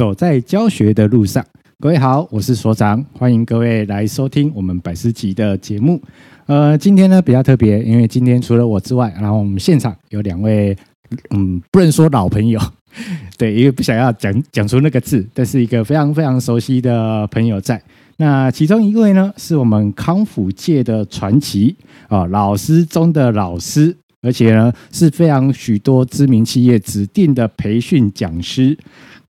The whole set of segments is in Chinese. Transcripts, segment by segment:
走在教学的路上。各位好，我是所长，欢迎各位来收听我们百思集的节目。呃，今天呢比较特别，因为今天除了我之外，然后我们现场有两位，嗯，不能说老朋友，对，因为不想要讲讲出那个字，但是一个非常非常熟悉的朋友在。那其中一位呢，是我们康复界的传奇啊，老师中的老师。而且呢，是非常许多知名企业指定的培训讲师。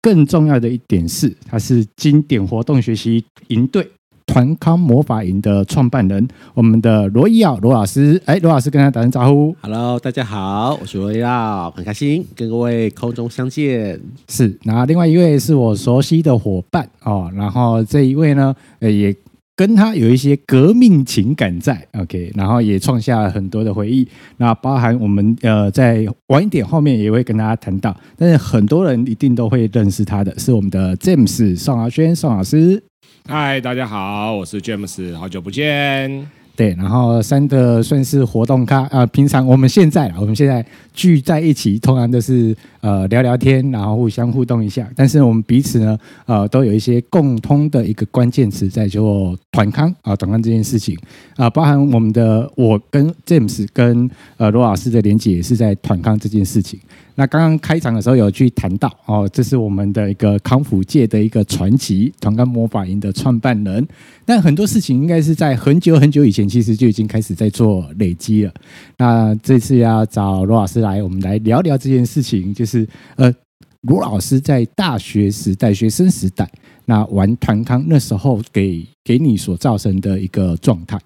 更重要的一点是，他是经典活动学习营队团康魔法营的创办人，我们的罗伊耀罗老师。哎，罗老师跟他打声招呼。Hello，大家好，我是罗伊耀，很开心跟各位空中相见。是，那另外一位是我熟悉的伙伴哦，然后这一位呢，也。跟他有一些革命情感在，OK，然后也创下了很多的回忆。那包含我们呃，在晚一点后面也会跟大家谈到，但是很多人一定都会认识他的是我们的 James 宋亚轩宋老师。嗨，大家好，我是 James，好久不见。对，然后三个算是活动咖啊、呃，平常我们现在我们现在聚在一起，通常都是呃聊聊天，然后互相互动一下。但是我们彼此呢，呃，都有一些共通的一个关键词在做团康啊，团康这件事情啊、包含我们的我跟 James 跟呃罗老师的连接也是在团康这件事情。那刚刚开场的时候有去谈到哦，这是我们的一个康复界的一个传奇团康魔法营的创办人。但很多事情应该是在很久很久以前，其实就已经开始在做累积了。那这次要找罗老师来，我们来聊聊这件事情，就是呃，罗老师在大学时代、学生时代，那玩团康那时候给给你所造成的一个状态。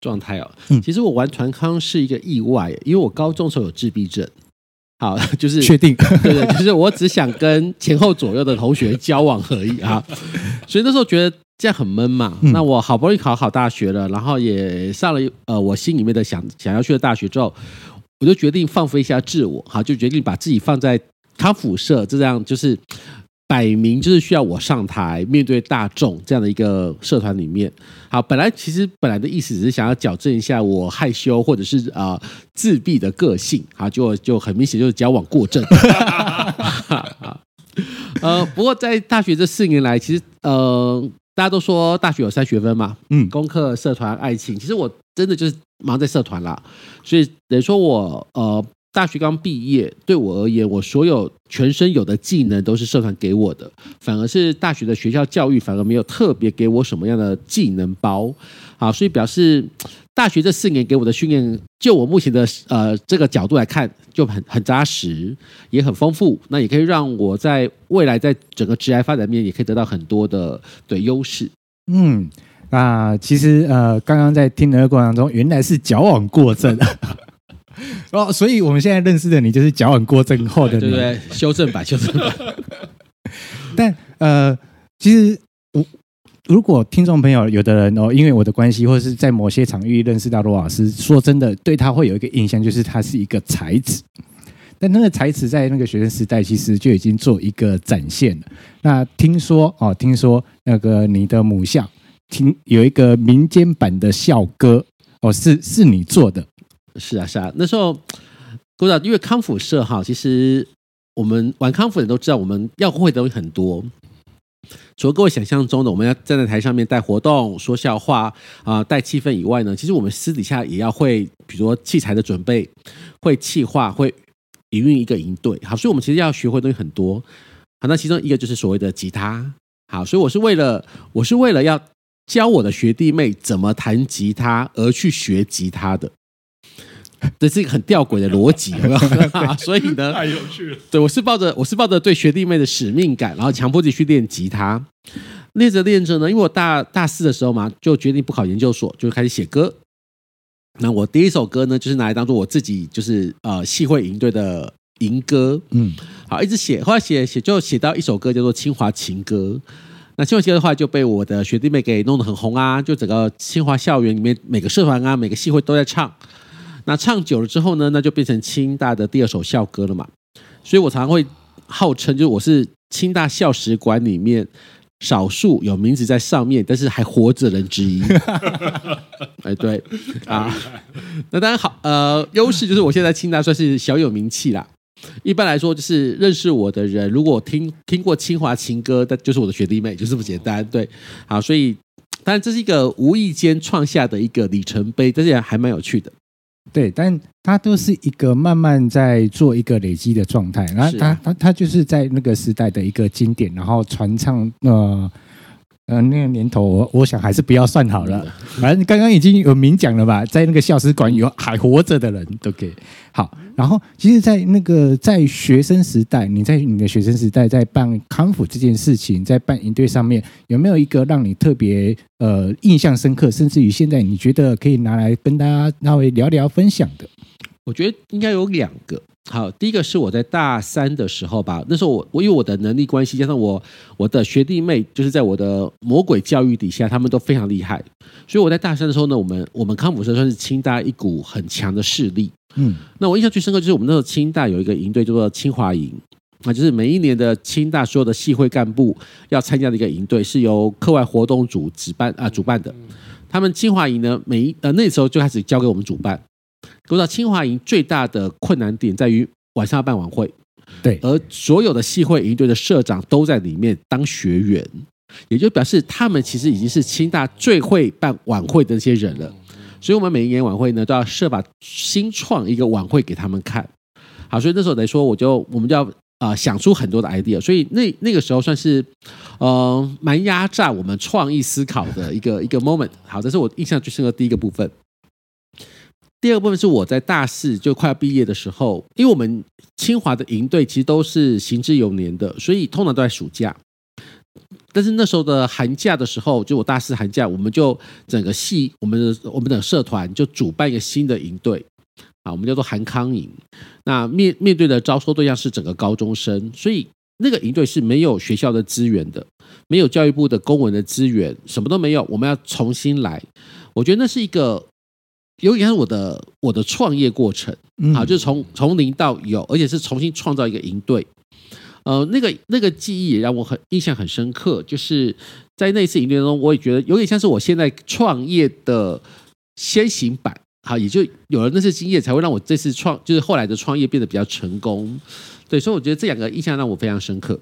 状态哦，其实我玩团康是一个意外，因为我高中时候有自闭症。好，就是确定，对对，就是我只想跟前后左右的同学交往而已啊，所以那时候觉得这样很闷嘛。那我好不容易考好大学了，然后也上了呃我心里面的想想要去的大学之后，我就决定放飞一下自我，哈，就决定把自己放在康辅社，这样就是。摆明就是需要我上台面对大众这样的一个社团里面，好，本来其实本来的意思只是想要矫正一下我害羞或者是啊、自闭的个性，好，就就很明显就是矫枉过正。呃，不过在大学这四年来，其实呃大家都说大学有三学分嘛，嗯，功课、社团、爱情，其实我真的就是忙在社团啦，所以等于说我呃。大学刚毕业，对我而言，我所有全身有的技能都是社团给我的，反而是大学的学校教育反而没有特别给我什么样的技能包，好，所以表示大学这四年给我的训练，就我目前的呃这个角度来看，就很很扎实，也很丰富，那也可以让我在未来在整个职业发展面也可以得到很多的对优势。嗯，那其实呃刚刚在听的过程中，原来是矫枉过正。哦，所以我们现在认识的你就是矫枉过正后的你，对不对？修正版，修正版。但呃，其实我如果听众朋友有的人哦，因为我的关系，或者是在某些场域认识到罗老师，说真的，对他会有一个印象，就是他是一个才子。但那个才子在那个学生时代，其实就已经做一个展现了。那听说哦，听说那个你的母校听有一个民间版的校歌哦，是是你做的。是啊，是啊，那时候，不知道，因为康复社哈，其实我们玩康复的都知道，我们要会的东西很多。除了各位想象中的我们要站在台上面带活动、说笑话啊、带气氛以外呢，其实我们私底下也要会，比如说器材的准备，会企划，会营运一个营队。好，所以我们其实要学会的东西很多。好，那其中一个就是所谓的吉他。好，所以我是为了，我是为了要教我的学弟妹怎么弹吉他而去学吉他的。这是一个很吊诡的逻辑，有没有？所以呢，太有趣了。对，我是抱着我是抱着对学弟妹的使命感，然后强迫自己去练吉他，练着练着呢，因为我大大四的时候嘛，就决定不考研究所，就开始写歌。那我第一首歌呢，就是拿来当做我自己就是呃系会营队的营歌。嗯，好，一直写，后来写写就写到一首歌叫做《清华情歌》。那清华情歌的话就被我的学弟妹给弄得很红啊，就整个清华校园里面每个社团啊，每个系会都在唱。那唱久了之后呢，那就变成清大的第二首校歌了嘛。所以我常常会号称，就是我是清大校史馆里面少数有名字在上面，但是还活着的人之一。哎，对啊，那当然好，呃，优势就是我现在清大算是小有名气啦。一般来说，就是认识我的人，如果听听过清华情歌，那就是我的学弟妹，就这么简单。对，好，所以当然这是一个无意间创下的一个里程碑，但是还蛮有趣的。对，但它都是一个慢慢在做一个累积的状态，然后它它它就是在那个时代的一个经典，然后传唱呃。呃，那个年头我我想还是不要算好了。反正刚刚已经有明讲了吧，在那个校史馆有还活着的人都给。好，然后其实，在那个在学生时代，你在你的学生时代在办康复这件事情，在办营队上面，有没有一个让你特别呃印象深刻，甚至于现在你觉得可以拿来跟大家稍微聊聊分享的？我觉得应该有两个。好，第一个是我在大三的时候吧，那时候我我因为我的能力关系，加上我我的学弟妹，就是在我的魔鬼教育底下，他们都非常厉害，所以我在大三的时候呢，我们我们康复社算是清大一股很强的势力。嗯，那我印象最深刻就是我们那时候清大有一个营队叫做清华营，啊，就是每一年的清大所有的系会干部要参加的一个营队，是由课外活动组主办啊主办的。他们清华营呢，每一呃那时候就开始交给我们主办。说到清华营最大的困难点在于晚上要办晚会，对，而所有的系会营队的社长都在里面当学员，也就表示他们其实已经是清大最会办晚会的那些人了。所以，我们每一年晚会呢，都要设法新创一个晚会给他们看。好，所以那时候来说，我就我们就要啊、呃、想出很多的 idea。所以那那个时候算是呃蛮压榨我们创意思考的一个一个 moment。好，这是我印象最深的第一个部分。第二部分是我在大四就快要毕业的时候，因为我们清华的营队其实都是行之有年的，所以通常都在暑假。但是那时候的寒假的时候，就我大四寒假，我们就整个系我们的我们的社团就主办一个新的营队啊，我们叫做韩康营。那面面对的招收对象是整个高中生，所以那个营队是没有学校的资源的，没有教育部的公文的资源，什么都没有，我们要重新来。我觉得那是一个。有点像我的我的创业过程，好，就是从从零到有，而且是重新创造一个营队。呃，那个那个记忆也让我很印象很深刻，就是在那次营队中，我也觉得有点像是我现在创业的先行版。好，也就有了那次经验，才会让我这次创，就是后来的创业变得比较成功。对，所以我觉得这两个印象让我非常深刻。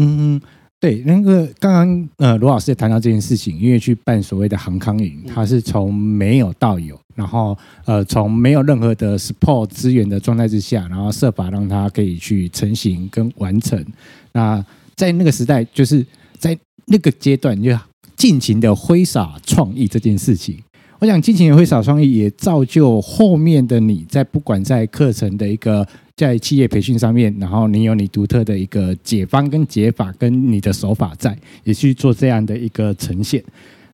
嗯嗯。对，那个刚刚呃罗老师也谈到这件事情，因为去办所谓的航康营，它是从没有到有，然后呃从没有任何的 support 资源的状态之下，然后设法让它可以去成型跟完成。那在那个时代，就是在那个阶段，就尽情的挥洒创意这件事情。我想尽情的挥洒创意，也造就后面的你在不管在课程的一个。在企业培训上面，然后你有你独特的一个解方跟解法，跟你的手法在，也去做这样的一个呈现。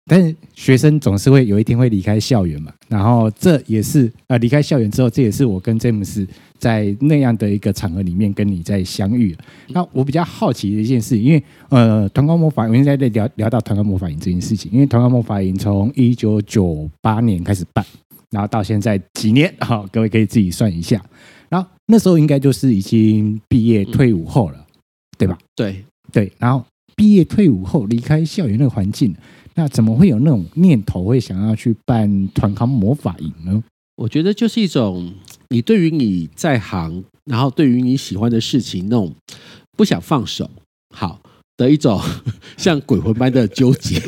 但是学生总是会有一天会离开校园嘛，然后这也是呃离开校园之后，这也是我跟詹姆斯在那样的一个场合里面跟你在相遇。那我比较好奇的一件事，因为呃团购魔法，我现在在聊聊到团购魔法营这件事情，因为团购魔法营从一九九八年开始办，然后到现在几年，好，各位可以自己算一下。然后那时候应该就是已经毕业退伍后了，对吧？对对。然后毕业退伍后离开校园那个环境，那怎么会有那种念头会想要去办团康魔法营呢？我觉得就是一种你对于你在行，然后对于你喜欢的事情那种不想放手，好的一种 像鬼魂般的纠结。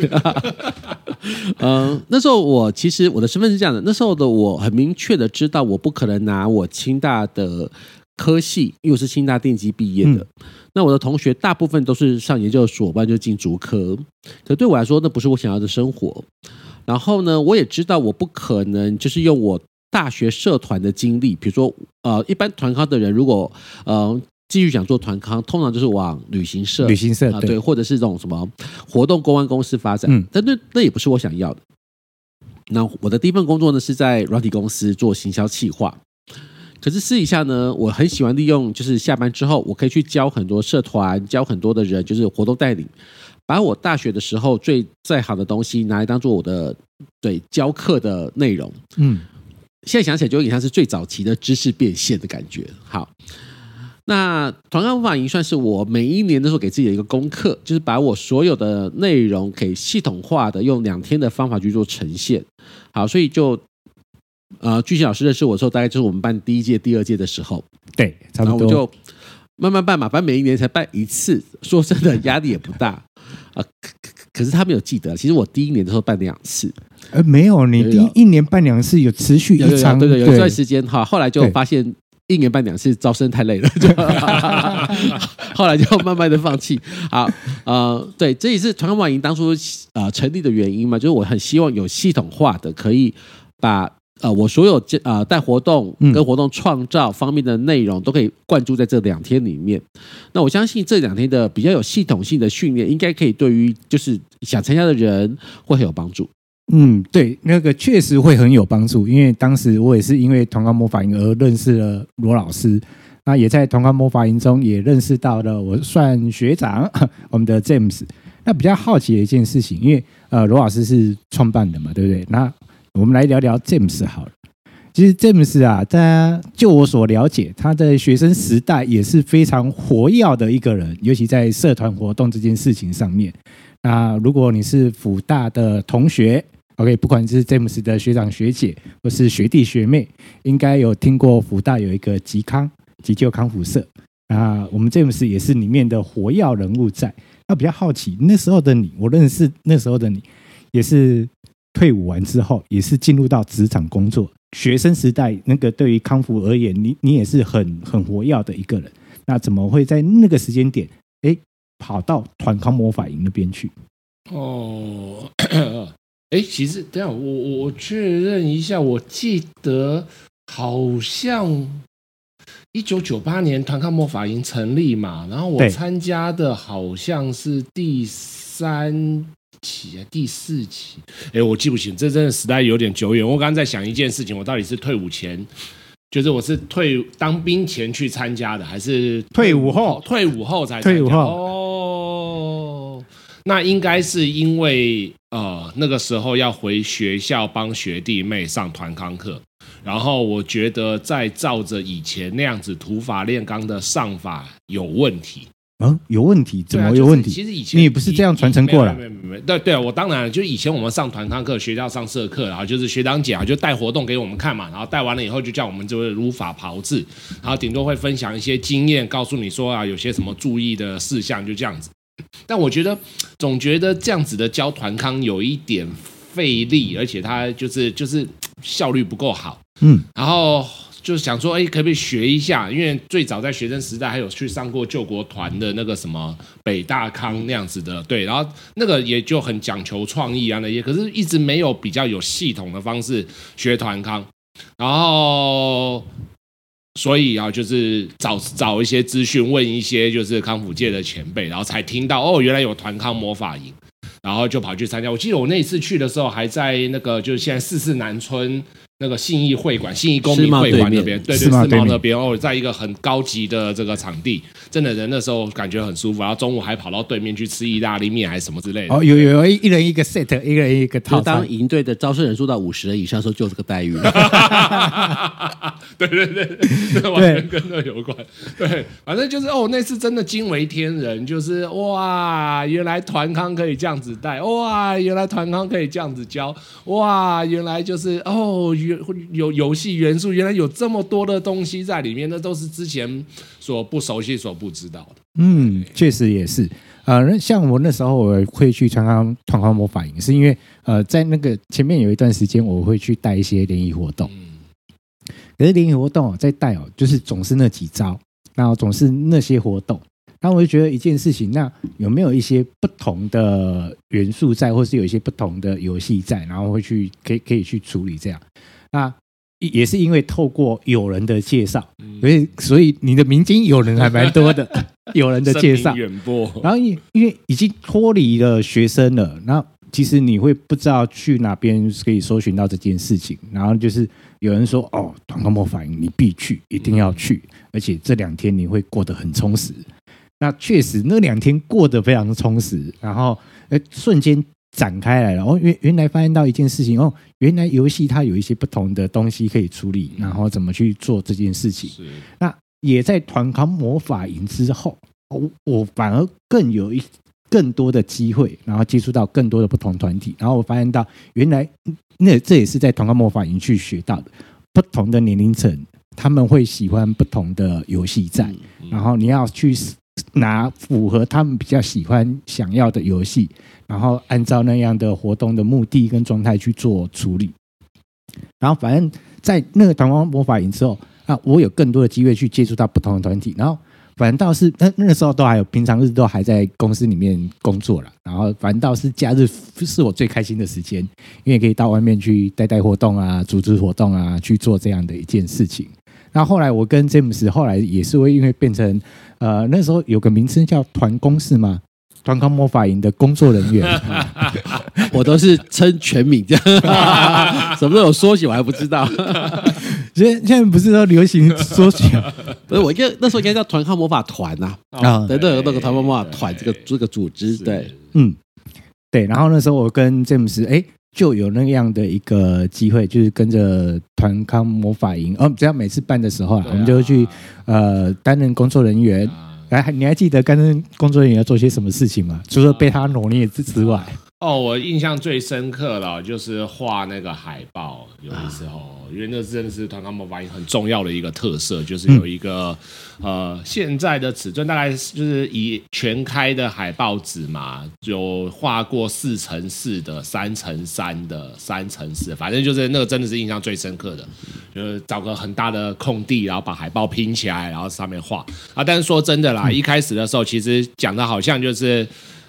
嗯、呃，那时候我其实我的身份是这样的，那时候的我很明确的知道，我不可能拿我清大的科系，因为我是清大电机毕业的。嗯、那我的同学大部分都是上研究所，不然就进竹科。可对我来说，那不是我想要的生活。然后呢，我也知道我不可能就是用我大学社团的经历，比如说呃，一般团康的人如果呃。继续想做团康，通常就是往旅行社、旅行社啊，对，或者是这种什么活动公关公司发展。嗯，但那那也不是我想要的。那我的第一份工作呢，是在软体公司做行销企划。可是私底下呢，我很喜欢利用，就是下班之后，我可以去教很多社团，教很多的人，就是活动带领，把我大学的时候最在行的东西拿来当做我的对教课的内容。嗯，现在想起来就有点像是最早期的知识变现的感觉。好。那团康魔法营算是我每一年都是给自己的一个功课，就是把我所有的内容给系统化的用两天的方法去做呈现。好，所以就呃，巨星老师认识我的时候，大概就是我们办第一届、第二届的时候，对，差不多。然后我就慢慢办嘛，反正每一年才办一次，说真的压力也不大啊、呃。可可是他没有记得，其实我第一年的时候办两次，呃，没有，你第一年办两次有持续一场，对对，有一段时间哈，后来就发现一年办两次招生太累了，就 后来就慢慢的放弃。好，呃，对，这也是团康模法营当初呃成立的原因嘛，就是我很希望有系统化的可以把。呃，我所有这呃带活动跟活动创造方面的内容都可以灌注在这两天里面。那我相信这两天的比较有系统性的训练，应该可以对于就是想参加的人会很有帮助。嗯，对，那个确实会很有帮助，因为当时我也是因为同康魔法营而认识了罗老师，那也在同康魔法营中也认识到了我算学长 我们的 James。那比较好奇的一件事情，因为呃罗老师是创办的嘛，对不对？那我们来聊聊 James 好了。其实 James 啊，大家就我所了解，他在学生时代也是非常活跃的一个人，尤其在社团活动这件事情上面。那如果你是辅大的同学，OK，不管是詹姆斯的学长学姐或是学弟学妹，应该有听过辅大有一个急康急救康复社啊。我们詹姆斯也是里面的活跃人物在。那比较好奇，那时候的你，我认识那时候的你，也是。退伍完之后，也是进入到职场工作。学生时代，那个对于康复而言，你你也是很很活跃的一个人。那怎么会在那个时间点，哎，跑到团康魔法营那边去？哦，哎，其实等下我我我确认一下，我记得好像一九九八年团抗魔法营成立嘛，然后我参加的好像是第三。期啊，第四期，哎，我记不清，这真的时代有点久远。我刚刚在想一件事情，我到底是退伍前，就是我是退当兵前去参加的，还是退伍后？退伍后才参加退伍后哦。那应该是因为呃那个时候要回学校帮学弟妹上团康课，然后我觉得再照着以前那样子土法炼钢的上法有问题。嗯，有问题？怎么有问题？就是、其实以前你也不是这样传承过来。对对，我当然就以前我们上团康课，学校上社课，然后就是学长姐啊就带活动给我们看嘛，然后带完了以后就叫我们就是如法炮制，然后顶多会分享一些经验，告诉你说啊有些什么注意的事项，就这样子。但我觉得总觉得这样子的教团康有一点费力，而且它就是就是效率不够好。嗯，然后。就是想说，哎，可不可以学一下？因为最早在学生时代还有去上过救国团的那个什么北大康那样子的，对，然后那个也就很讲求创意啊那些，可是一直没有比较有系统的方式学团康，然后所以啊，就是找找一些资讯，问一些就是康复界的前辈，然后才听到哦，原来有团康魔法营，然后就跑去参加。我记得我那一次去的时候，还在那个就是现在四四南村。那个信义会馆、信义公民会馆那边，对对，世贸那边哦，在一个很高级的这个场地，真的人那时候感觉很舒服。然后中午还跑到对面去吃意大利面还是什么之类的。哦，有有有一人一个 set，一个人一个套。当营队的招生人数到五十人以上的时候，就这个待遇了。对 对 对，对完全跟那有关。对，反正就是哦，那次真的惊为天人，就是哇，原来团康可以这样子带，哇，原来团康可以这样子教，哇，原来就是哦。有游戏元素，原来有这么多的东西在里面，那都是之前所不熟悉、所不知道的。嗯，确实也是。呃，像我那时候我会去参加团康魔法营，是因为呃，在那个前面有一段时间，我会去带一些联谊活动。嗯，可是联谊活动在带哦，就是总是那几招，然后总是那些活动。然后我就觉得一件事情，那有没有一些不同的元素在，或是有一些不同的游戏在，然后会去可以可以去处理这样。那也是因为透过友人的介绍，所以所以你的民间友人还蛮多的，友人的介绍，然后因因为已经脱离了学生了，然后其实你会不知道去哪边可以搜寻到这件事情，然后就是有人说哦，团康模法营你必去，一定要去，而且这两天你会过得很充实。那确实那两天过得非常充实，然后哎瞬间。展开来了。哦，原原来发现到一件事情哦，原来游戏它有一些不同的东西可以处理，然后怎么去做这件事情。那也在团康魔法营之后，我我反而更有一更多的机会，然后接触到更多的不同团体，然后我发现到原来那这也是在团康魔法营去学到的，不同的年龄层他们会喜欢不同的游戏在，然后你要去拿符合他们比较喜欢想要的游戏，然后按照那样的活动的目的跟状态去做处理，然后反正在那个团康魔法营之后啊，我有更多的机会去接触到不同的团体，然后。反倒是那那个时候都还有，平常日都还在公司里面工作了。然后反倒是假日是我最开心的时间，因为可以到外面去带带活动啊，组织活动啊，去做这样的一件事情。那后来我跟詹姆斯后来也是会因为变成呃那时候有个名称叫团工是吗？团康魔法营的工作人员，我都是称全名这样，什么时候缩写我还不知道。现现在不是说流行缩写，不是我应该那时候应该叫团康魔法团呐啊，对对，那个团康魔法团这个这个组织，对，嗯，对。然后那时候我跟詹姆斯哎就有那样的一个机会，就是跟着团康魔法营，哦，只要每次办的时候啊，我们就会去呃担任工作人员。哎，你还记得跟工作人员要做些什么事情吗？除了被他努力之外，哦，我印象最深刻了，就是画那个海报。有的时候，因为那真的是团康魔法营很重要的一个特色，就是有一个、嗯、呃，现在的尺寸大概就是以全开的海报纸嘛，有画过四乘四的、三乘三的、三乘四，反正就是那个真的是印象最深刻的。就是找个很大的空地，然后把海报拼起来，然后上面画啊。但是说真的啦，嗯、一开始的时候，其实讲的好像就是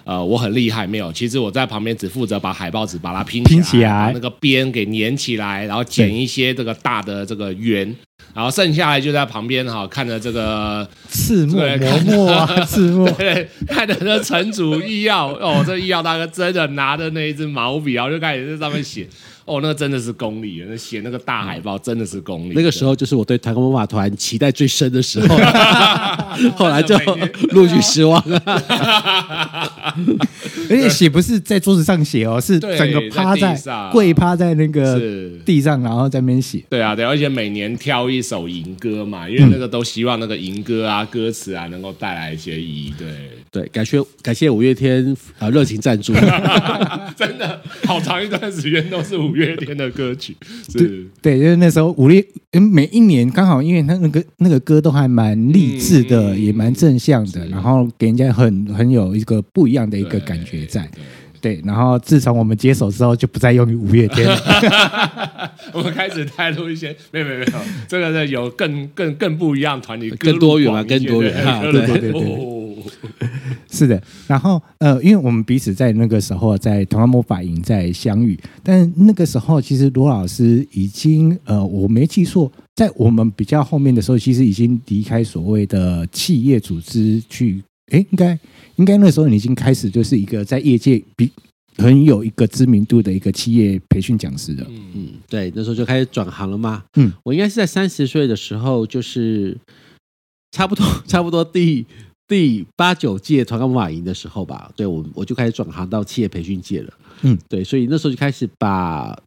呃我很厉害，没有。其实我在旁边只负责把海报纸把它拼起来，拼起来把那个边给粘起来，然后剪一些这个大的这个圆，然后剩下来就在旁边哈看着这个刺墨磨墨啊，刺墨，对，看着这城主医药哦，这医药大哥真的拿着那一支毛笔，然后就开始在上面写。哦，那个真的是功力，那写那个大海报真的是功力。那个时候就是我对台湾魔法团期待最深的时候，后来就陆续失望了。而且写不是在桌子上写哦，是整个趴在跪趴在那个地上，然后在那边写。对啊，对，而且每年挑一首银歌嘛，因为那个都希望那个银歌啊、歌词啊能够带来一些意义。对对，感谢感谢五月天啊热情赞助，真的好长一段时间都是五。五月天的歌曲是，对，就是那时候五月，每一年刚好，因为他那个那个歌都还蛮励志的，嗯、也蛮正向的，然后给人家很很有一个不一样的一个感觉在。对，然后自从我们接手之后，就不再用于五月天了。我们开始带入一些，没有没有没有，这个是有更更更不一样团体，更多元嘛，更多元啊，对对对，对，对。哦是的，然后呃，因为我们彼此在那个时候在团康魔法营在相遇，但那个时候其实罗老师已经呃，我没记错，在我们比较后面的时候，其实已经离开所谓的企业组织去，哎，应该应该那时候你已经开始就是一个在业界比很有一个知名度的一个企业培训讲师了。嗯嗯，对，那时候就开始转行了嘛。嗯，我应该是在三十岁的时候，就是差不多 差不多第。第八九届团康魔法营的时候吧，对，我我就开始转行到企业培训界了。嗯，对，所以那时候就开始把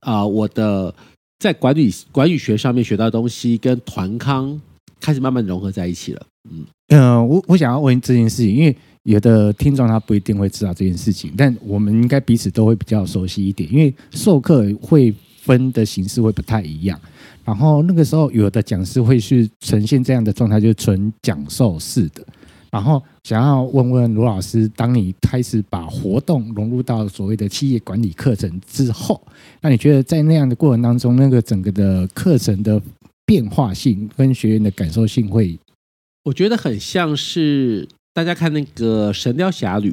啊、呃、我的在管理管理学上面学到的东西跟团康开始慢慢融合在一起了。嗯，呃，我我想要问这件事情，因为有的听众他不一定会知道这件事情，但我们应该彼此都会比较熟悉一点，因为授课会分的形式会不太一样。然后那个时候有的讲师会是呈现这样的状态，就是纯讲授式的。然后想要问问罗老师，当你开始把活动融入到所谓的企业管理课程之后，那你觉得在那样的过程当中，那个整个的课程的变化性跟学员的感受性会？我觉得很像是大家看那个《神雕侠侣》，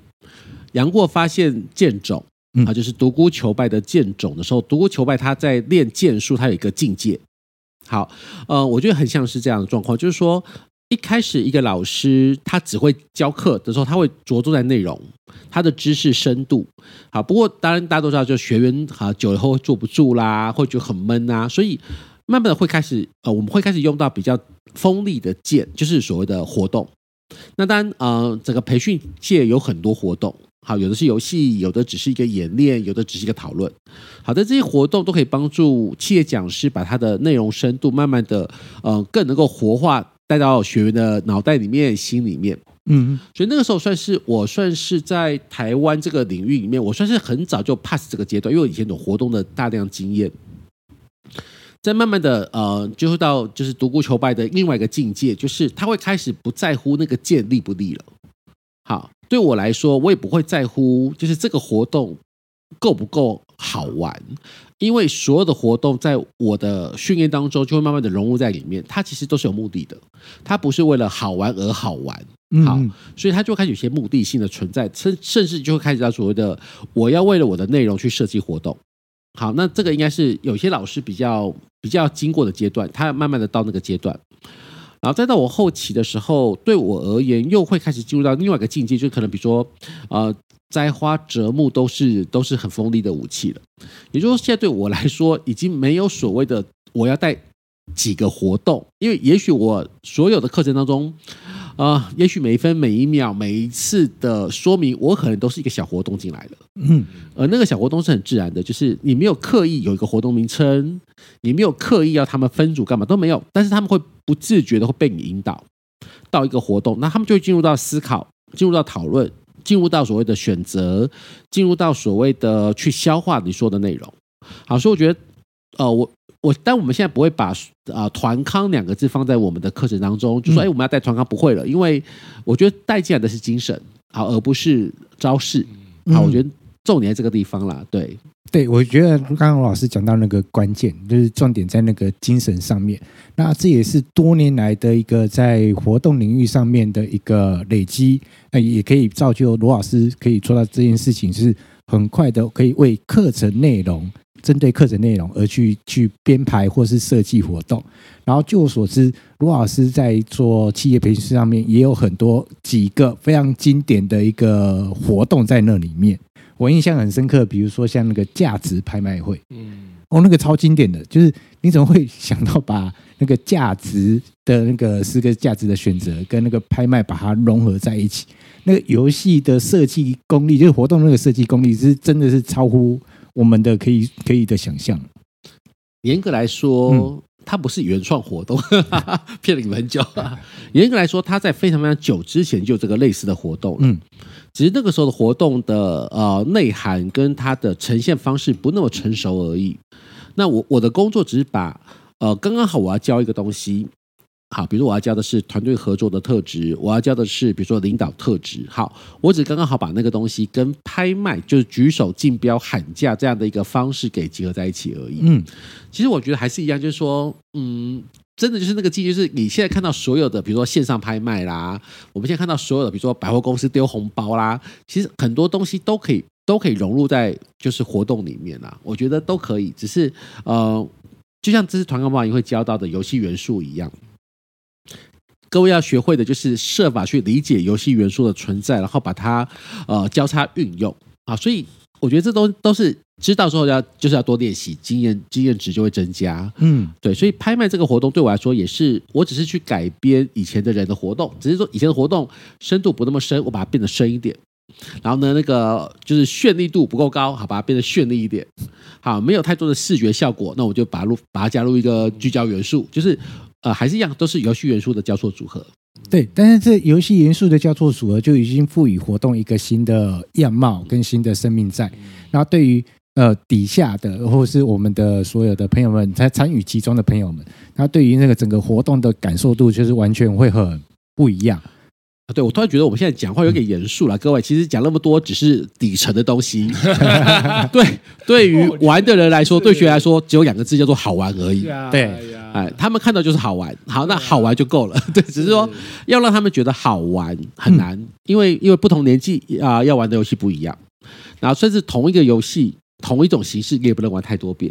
杨过发现剑种啊，就是独孤求败的剑种的时候，独孤求败他在练剑术，他有一个境界。好，呃，我觉得很像是这样的状况，就是说。一开始，一个老师他只会教课的时候，他会着重在内容，他的知识深度。好，不过当然大家都知道，就学员哈久了后会坐不住啦，会觉得很闷啊，所以慢慢的会开始呃，我们会开始用到比较锋利的剑，就是所谓的活动。那当然呃，整个培训界有很多活动，好，有的是游戏，有的只是一个演练，有的只是一个讨论。好的，这些活动都可以帮助企业讲师把他的内容深度慢慢的呃更能够活化。带到学员的脑袋里面、心里面。嗯，所以那个时候算是我算是在台湾这个领域里面，我算是很早就 pass 这个阶段，因为我以前有活动的大量经验。再慢慢的呃，就会到就是独孤求败的另外一个境界，就是他会开始不在乎那个剑利不利了。好，对我来说，我也不会在乎就是这个活动够不够好玩，因为所有的活动在我的训练当中就会慢慢的融入在里面，它其实都是有目的的，它不是为了好玩而好玩。好，嗯、所以它就开始有些目的性的存在，甚甚至就会开始到所谓的我要为了我的内容去设计活动。好，那这个应该是有些老师比较比较经过的阶段，他慢慢的到那个阶段，然后再到我后期的时候，对我而言又会开始进入到另外一个境界，就可能比如说，呃，摘花折木都是都是很锋利的武器了。也就是说，现在对我来说，已经没有所谓的我要带几个活动，因为也许我所有的课程当中。啊、呃，也许每一分每一秒每一次的说明，我可能都是一个小活动进来的。嗯，而那个小活动是很自然的，就是你没有刻意有一个活动名称，你没有刻意要他们分组干嘛都没有，但是他们会不自觉的会被你引导到一个活动，那他们就会进入到思考，进入到讨论，进入到所谓的选择，进入到所谓的去消化你说的内容。好，所以我觉得，呃，我。我但我们现在不会把啊团康两个字放在我们的课程当中，就说哎我们要带团康不会了，因为我觉得带进来的是精神，好而不是招式，好，我觉得重点在这个地方啦，对对，我觉得刚刚老师讲到那个关键，就是重点在那个精神上面，那这也是多年来的一个在活动领域上面的一个累积，那也可以造就罗老师可以做到这件事情，是很快的可以为课程内容。针对课程内容而去去编排或是设计活动，然后据我所知，罗老师在做企业培训上面也有很多几个非常经典的一个活动在那里面。我印象很深刻，比如说像那个价值拍卖会，嗯，哦，那个超经典的，就是你怎么会想到把那个价值的那个四个价值的选择跟那个拍卖把它融合在一起？那个游戏的设计功力，就是活动那个设计功力，是真的是超乎。我们的可以可以的想象，严格来说，嗯、它不是原创活动，骗了你们很久。严格来说，它在非常非常久之前就有这个类似的活动，嗯，只是那个时候的活动的呃内涵跟它的呈现方式不那么成熟而已。那我我的工作只是把呃刚刚好我要教一个东西。好，比如说我要教的是团队合作的特质，我要教的是比如说领导特质。好，我只刚刚好把那个东西跟拍卖，就是举手竞标喊价这样的一个方式给结合在一起而已。嗯，其实我觉得还是一样，就是说，嗯，真的就是那个记忆，就是你现在看到所有的，比如说线上拍卖啦，我们现在看到所有的，比如说百货公司丢红包啦，其实很多东西都可以都可以融入在就是活动里面啦。我觉得都可以，只是呃，就像这次团购报你会教到的游戏元素一样。各位要学会的就是设法去理解游戏元素的存在，然后把它呃交叉运用啊。所以我觉得这都都是知道之后要就是要多练习，经验经验值就会增加。嗯，对。所以拍卖这个活动对我来说也是，我只是去改编以前的人的活动，只是说以前的活动深度不那么深，我把它变得深一点。然后呢，那个就是绚丽度不够高，好把它变得绚丽一点。好，没有太多的视觉效果，那我就把入把它加入一个聚焦元素，就是。呃，还是一样，都是游戏元素的交错组合。对，但是这游戏元素的交错组合就已经赋予活动一个新的样貌跟新的生命在。然后对于呃底下的或是我们的所有的朋友们，在参与其中的朋友们，他对于那个整个活动的感受度就是完全会很不一样。对，我突然觉得我们现在讲话有点严肃了，各位，其实讲那么多只是底层的东西。对，对于玩的人来说，对学员来说，只有两个字叫做好玩而已。对，哎，他们看到就是好玩，好，那好玩就够了。对，只是说要让他们觉得好玩很难，因为因为不同年纪啊，要玩的游戏不一样，然后甚至同一个游戏，同一种形式，你也不能玩太多遍。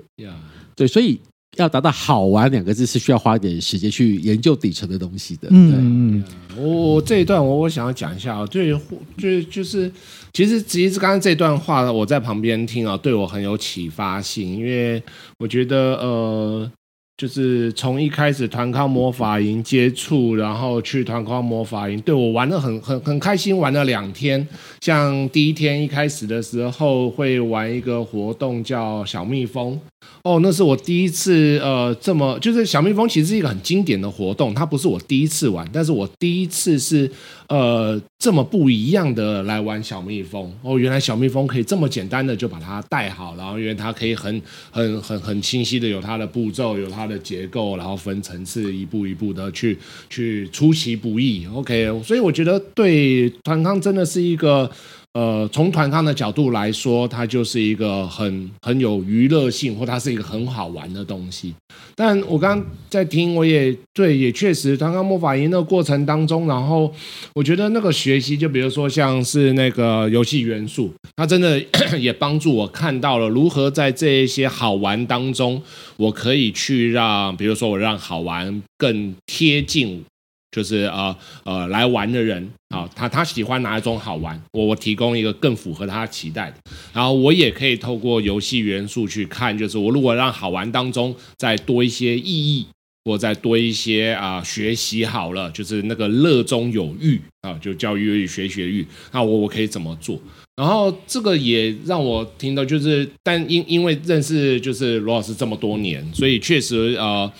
对，所以。要达到好玩两个字是需要花一点时间去研究底层的东西的。嗯，我我这一段我我想要讲一下啊，对，就就是其实其实刚刚这段话我在旁边听啊，对我很有启发性，因为我觉得呃，就是从一开始团康魔法营接触，然后去团康魔法营，对我玩得很很很开心，玩了两天。像第一天一开始的时候会玩一个活动叫小蜜蜂。哦，那是我第一次，呃，这么就是小蜜蜂其实是一个很经典的活动，它不是我第一次玩，但是我第一次是呃这么不一样的来玩小蜜蜂。哦，原来小蜜蜂可以这么简单的就把它带好，然后因为它可以很很很很清晰的有它的步骤，有它的结构，然后分层次，一步一步的去去出其不意。OK，所以我觉得对团康真的是一个。呃，从团康的角度来说，它就是一个很很有娱乐性，或它是一个很好玩的东西。但我刚刚在听，我也对，也确实团康魔法营那个过程当中，然后我觉得那个学习，就比如说像是那个游戏元素，它真的 也帮助我看到了如何在这一些好玩当中，我可以去让，比如说我让好玩更贴近。就是呃呃来玩的人啊，他他喜欢哪一种好玩，我我提供一个更符合他期待的，然后我也可以透过游戏元素去看，就是我如果让好玩当中再多一些意义，或再多一些啊、学习好了，就是那个乐中有欲啊，就教育学学育，那我我可以怎么做？然后这个也让我听到，就是但因因为认识就是罗老师这么多年，所以确实呃。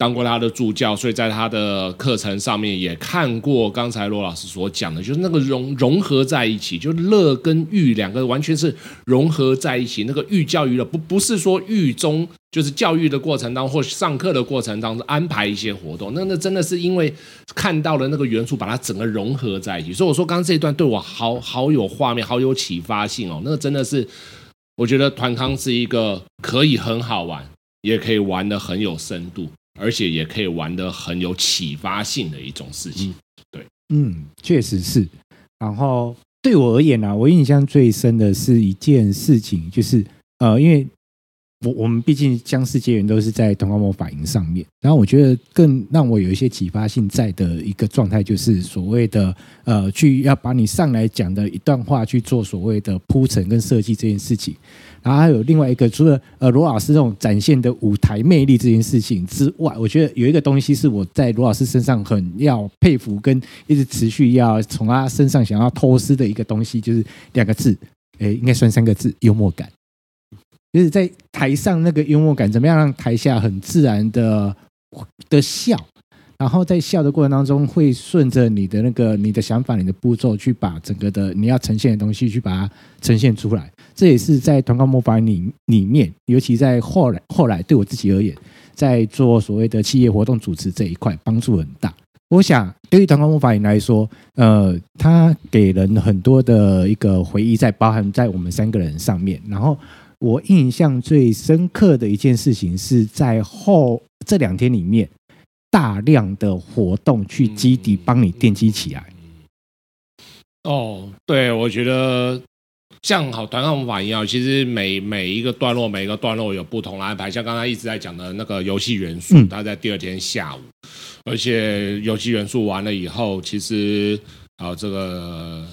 当过他的助教，所以在他的课程上面也看过刚才罗老师所讲的，就是那个融融合在一起，就乐跟育两个完全是融合在一起。那个育教育的，不不是说育中就是教育的过程当中或上课的过程当中安排一些活动，那那真的是因为看到了那个元素，把它整个融合在一起。所以我说刚刚这一段对我好好有画面，好有启发性哦。那个真的是，我觉得团康是一个可以很好玩，也可以玩得很有深度。而且也可以玩的很有启发性的一种事情，对，嗯，确实是。然后对我而言呢、啊，我印象最深的是一件事情，就是呃，因为。我我们毕竟相识结缘都是在团康魔法营上面，然后我觉得更让我有一些启发性在的一个状态，就是所谓的呃，去要把你上来讲的一段话去做所谓的铺陈跟设计这件事情，然后还有另外一个，除了呃罗老师这种展现的舞台魅力这件事情之外，我觉得有一个东西是我在罗老师身上很要佩服跟一直持续要从他身上想要偷师的一个东西，就是两个字，诶，应该算三个字，幽默感。就是在台上那个幽默感，怎么样让台下很自然的的笑，然后在笑的过程当中，会顺着你的那个你的想法、你的步骤，去把整个的你要呈现的东西去把它呈现出来。这也是在团康魔法里里面，尤其在后来后来对我自己而言，在做所谓的企业活动主持这一块，帮助很大。我想对于团康魔法营来说，呃，它给人很多的一个回忆，在包含在我们三个人上面，然后。我印象最深刻的一件事情是在后这两天里面，大量的活动去基地帮你奠基起来。哦，对，我觉得像好团康魔法一样，其实每每一个段落，每一个段落有不同的安排。像刚才一直在讲的那个游戏元素，它在第二天下午，而且游戏元素完了以后，其实好这个。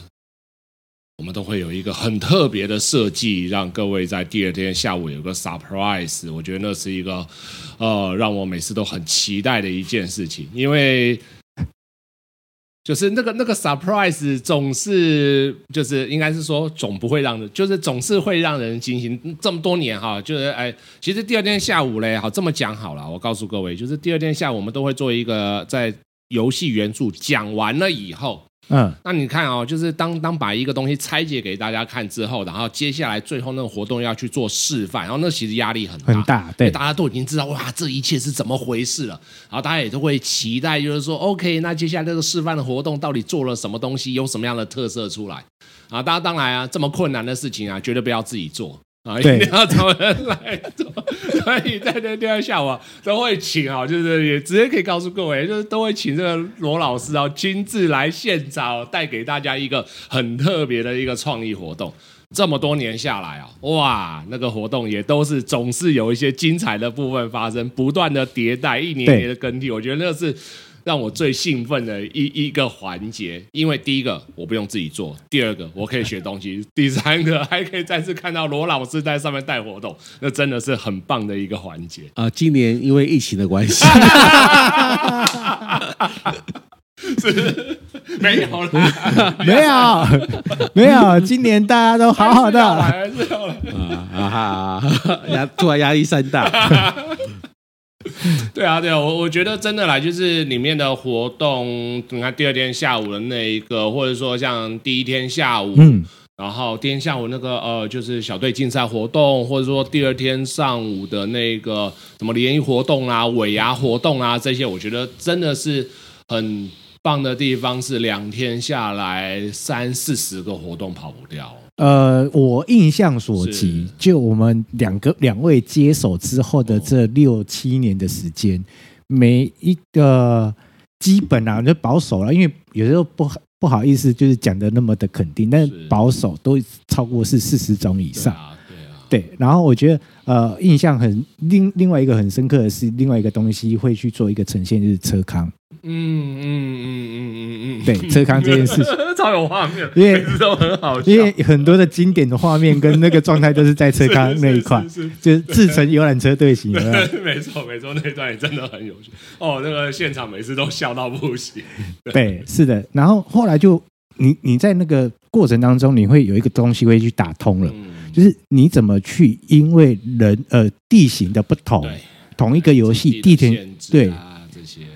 我们都会有一个很特别的设计，让各位在第二天下午有个 surprise。我觉得那是一个，呃，让我每次都很期待的一件事情，因为就是那个那个 surprise 总是就是应该是说总不会让人，就是总是会让人惊喜。这么多年哈，就是哎，其实第二天下午嘞，好这么讲好了，我告诉各位，就是第二天下午我们都会做一个在游戏元素讲完了以后。嗯，那你看哦，就是当当把一个东西拆解给大家看之后，然后接下来最后那个活动要去做示范，然后那其实压力很大，很大，对，大家都已经知道哇，这一切是怎么回事了，然后大家也都会期待，就是说，OK，那接下来这个示范的活动到底做了什么东西，有什么样的特色出来啊？大家当然啊，这么困难的事情啊，绝对不要自己做。啊，一定要找人来做，所以在那第二下午都会请啊，就是也直接可以告诉各位，就是都会请这个罗老师啊亲自来现场带给大家一个很特别的一个创意活动。这么多年下来啊，哇，那个活动也都是总是有一些精彩的部分发生，不断的迭代，一年年的更替，我觉得那是。让我最兴奋的一一个环节，因为第一个我不用自己做，第二个我可以学东西，第三个还可以再次看到罗老师在上面带活动，那真的是很棒的一个环节啊！今年因为疫情的关系，是没有了，没有 没有，今年大家都好好的，还是有了。啊哈，压突然压力山大。对啊，对啊，我我觉得真的啦，就是里面的活动，你看第二天下午的那一个，或者说像第一天下午，嗯，然后第一天下午那个呃，就是小队竞赛活动，或者说第二天上午的那个什么联谊活动啊、尾牙活动啊，这些，我觉得真的是很棒的地方，是两天下来三四十个活动跑不掉。呃，我印象所及，就我们两个两位接手之后的这六七年的时间，每一个基本啊，就保守了，因为有时候不不好意思，就是讲的那么的肯定，但保守都超过是四十种以上。对，然后我觉得呃，印象很另另外一个很深刻的是，另外一个东西会去做一个呈现，就是车康。嗯嗯嗯嗯嗯嗯，对，车康这件事情。超有画面，因为都很好，因为很多的经典的画面跟那个状态都是在车康那一块，就是自成游览车队形。没错没错，那段也真的很有趣。哦，那个现场每次都笑到不行。对，是的，然后后来就你你在那个过程当中，你会有一个东西会去打通了，就是你怎么去因为人呃地形的不同，同一个游戏地点对。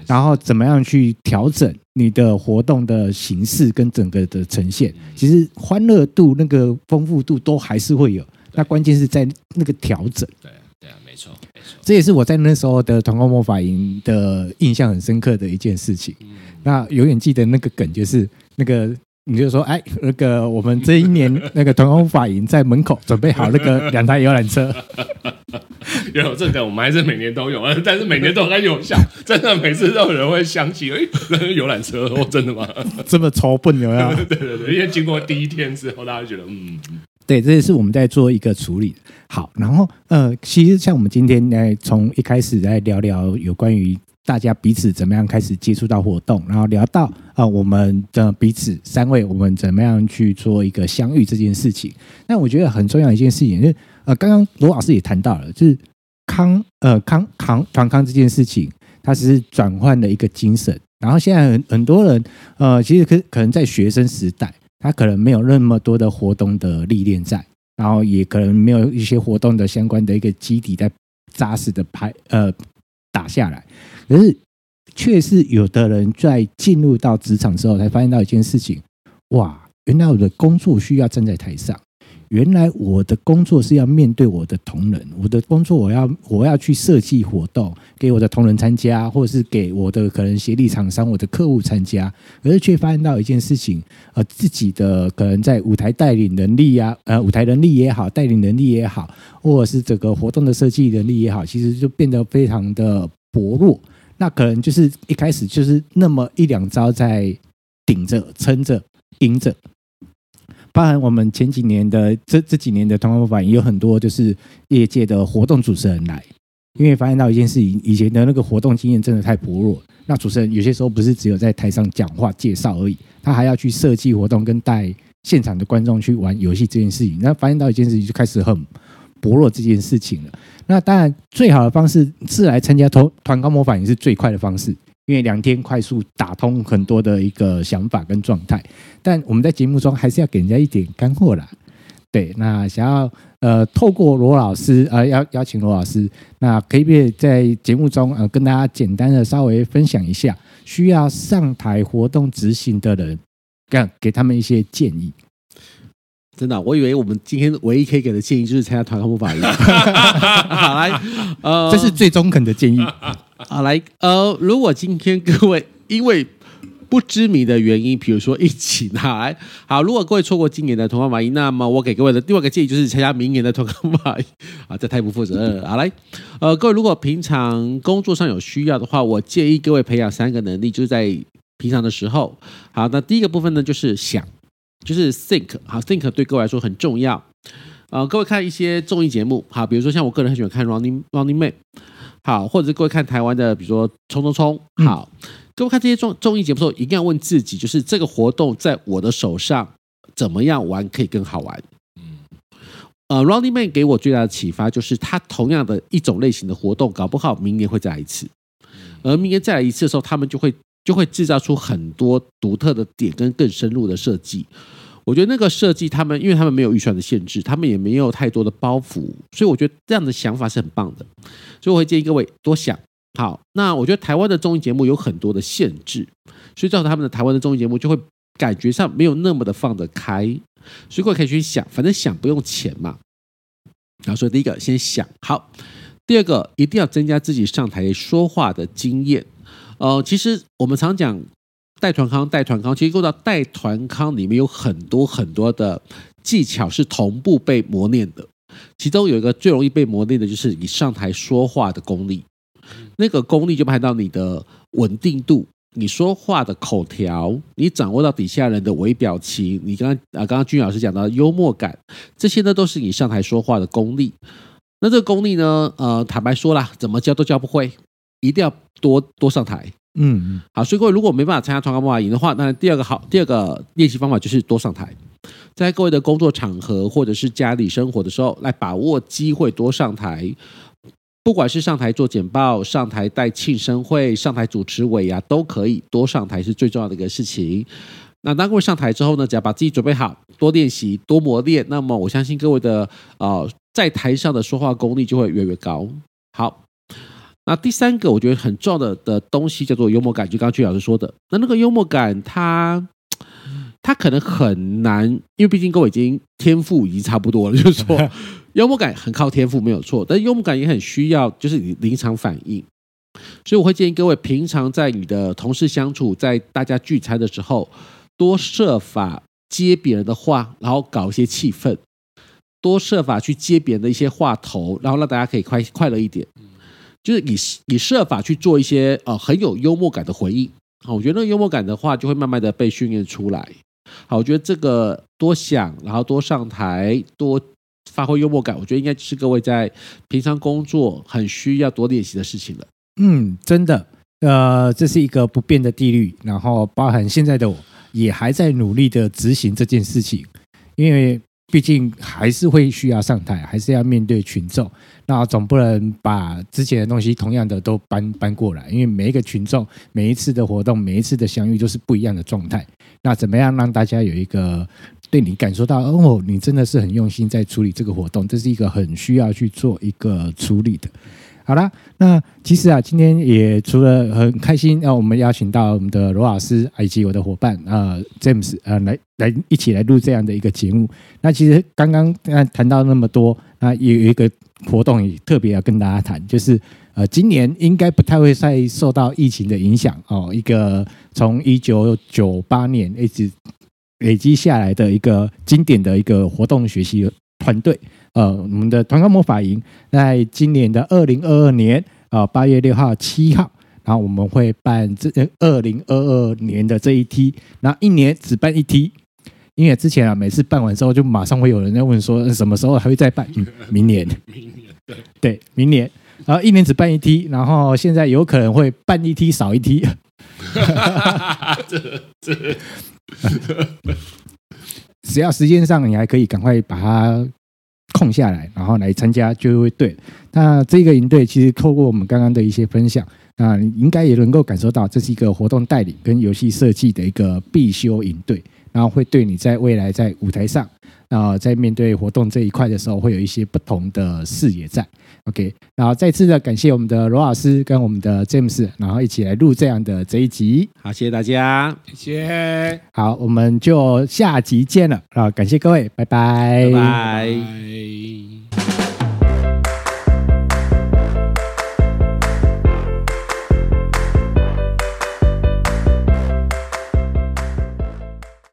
然后怎么样去调整你的活动的形式跟整个的呈现？其实欢乐度、那个丰富度都还是会有。那关键是在那个调整。对对啊，没错没错。这也是我在那时候的团购魔法营的印象很深刻的一件事情。那永远记得那个梗就是那个。你就说，哎，那个我们这一年那个团康法营在门口准备好那个两台游览车，有这个我们还是每年都有，但是每年都很有效，真的每次都有人会想起，哎，那个游览车哦，真的吗？这么超笨有没有？对对对，因为经过第一天之后，大家觉得，嗯，对，这也是我们在做一个处理。好，然后呃，其实像我们今天来从一开始来聊聊有关于。大家彼此怎么样开始接触到活动，然后聊到啊、呃，我们的彼此三位，我们怎么样去做一个相遇这件事情？那我觉得很重要一件事情，就是呃，刚刚罗老师也谈到了，就是康呃康康团康这件事情，它只是转换了一个精神。然后现在很很多人呃，其实可可能在学生时代，他可能没有那么多的活动的历练在，然后也可能没有一些活动的相关的一个基底在扎实的拍呃打下来。可是，却是有的人在进入到职场之后，才发现到一件事情：哇，原来我的工作需要站在台上，原来我的工作是要面对我的同仁，我的工作我要我要去设计活动给我的同仁参加，或者是给我的可能协力厂商、我的客户参加。可是却发现到一件事情：呃，自己的可能在舞台带领能力呀，呃，舞台能力也好，带领能力也好，或者是整个活动的设计能力也好，其实就变得非常的薄弱。那可能就是一开始就是那么一两招在顶着、撑着、赢着。包含我们前几年的这这几年的团康魔法也，有很多就是业界的活动主持人来，因为发现到一件事情，以前的那个活动经验真的太薄弱。那主持人有些时候不是只有在台上讲话介绍而已，他还要去设计活动，跟带现场的观众去玩游戏这件事情。那发现到一件事情，就开始很薄弱这件事情了，那当然最好的方式是来参加团团康魔法也是最快的方式，因为两天快速打通很多的一个想法跟状态。但我们在节目中还是要给人家一点干货啦，对。那想要呃透过罗老师呃邀邀请罗老师，那可以不可以在节目中呃跟大家简单的稍微分享一下，需要上台活动执行的人，给给他们一些建议。真的，我以为我们今天唯一可以给的建议就是参加团康魔法营。好来，呃，这是最中肯的建议。好来，呃，如果今天各位因为不知名的原因，比如说疫情，好来，好，如果各位错过今年的团康魔法营，那么我给各位的另外一个建议就是参加明年的团康魔法营。啊，这太不负责任了。好来，呃，各位如果平常工作上有需要的话，我建议各位培养三个能力，就是在平常的时候。好，那第一个部分呢，就是想。就是 think 好，think 对各位来说很重要。呃，各位看一些综艺节目，好，比如说像我个人很喜欢看 Running Running Man，好，或者是各位看台湾的，比如说冲冲冲，好，各位看这些综综艺节目的时候，一定要问自己，就是这个活动在我的手上怎么样玩可以更好玩。嗯，呃，Running Man 给我最大的启发就是，他同样的一种类型的活动，搞不好明年会再来一次，而明年再来一次的时候，他们就会。就会制造出很多独特的点跟更深入的设计。我觉得那个设计，他们因为他们没有预算的限制，他们也没有太多的包袱，所以我觉得这样的想法是很棒的。所以我会建议各位多想。好，那我觉得台湾的综艺节目有很多的限制，所以造成他们的台湾的综艺节目就会感觉上没有那么的放得开。所以各位可以去想，反正想不用钱嘛。然后所以第一个先想好，第二个一定要增加自己上台说话的经验。呃，其实我们常讲带团康，带团康，其实说到带团康里面有很多很多的技巧是同步被磨练的，其中有一个最容易被磨练的就是你上台说话的功力。那个功力就排到你的稳定度，你说话的口条，你掌握到底下人的微表情，你刚刚啊，刚刚君老师讲到幽默感，这些呢都是你上台说话的功力。那这个功力呢，呃，坦白说啦，怎么教都教不会，一定要多多上台。嗯嗯，好，所以各位如果没办法参加团康魔法营的话，那第二个好，第二个练习方法就是多上台，在各位的工作场合或者是家里生活的时候，来把握机会多上台。不管是上台做简报、上台带庆生会、上台主持尾牙，都可以多上台是最重要的一个事情。那当各位上台之后呢，只要把自己准备好，多练习、多磨练，那么我相信各位的呃在台上的说话功力就会越来越高。好，那第三个我觉得很重要的的东西叫做幽默感，就刚刚曲老师说的，那那个幽默感它，它它可能很难，因为毕竟各位已经天赋已经差不多了，就是说。幽默感很靠天赋，没有错，但幽默感也很需要，就是你临场反应。所以我会建议各位，平常在你的同事相处，在大家聚餐的时候，多设法接别人的话，然后搞一些气氛，多设法去接别人的一些话头，然后让大家可以快快乐一点。就是你你设法去做一些呃很有幽默感的回应。好，我觉得那幽默感的话，就会慢慢的被训练出来。好，我觉得这个多想，然后多上台，多。发挥幽默感，我觉得应该是各位在平常工作很需要多练习的事情了。嗯，真的，呃，这是一个不变的定律，然后包含现在的我也还在努力的执行这件事情，因为毕竟还是会需要上台，还是要面对群众，那总不能把之前的东西同样的都搬搬 过来，因为每一个群众、每一次的活动、每一次的相遇都是不一样的状态，那怎么样让大家有一个？对你感受到哦，你真的是很用心在处理这个活动，这是一个很需要去做一个处理的。好啦，那其实啊，今天也除了很开心，让我们邀请到我们的罗老师以及我的伙伴啊、呃、James 啊、呃、来来一起来录这样的一个节目。那其实刚刚谈到那么多，那有一个活动也特别要跟大家谈，就是呃，今年应该不太会再受到疫情的影响哦。一个从一九九八年一直。累积下来的一个经典的一个活动学习团队，呃，我们的团康魔法营在今年的二零二二年啊八月六号、七号，然后我们会办这二零二二年的这一梯，然后一年只办一梯，因为之前啊每次办完之后就马上会有人在问说什么时候还会再办？嗯，明年，明年对对，明年，然后一年只办一梯，然后现在有可能会办一梯少一梯，这 这。只要时间上你还可以赶快把它空下来，然后来参加就会对。那这个营队其实透过我们刚刚的一些分享，啊你应该也能够感受到，这是一个活动带领跟游戏设计的一个必修营队，然后会对你在未来在舞台上。然后在面对活动这一块的时候，会有一些不同的视野在。OK，然后再次的感谢我们的罗老师跟我们的 James，然后一起来录这样的这一集。好，谢谢大家，谢谢。好，我们就下集见了啊！感谢各位，拜拜，拜拜。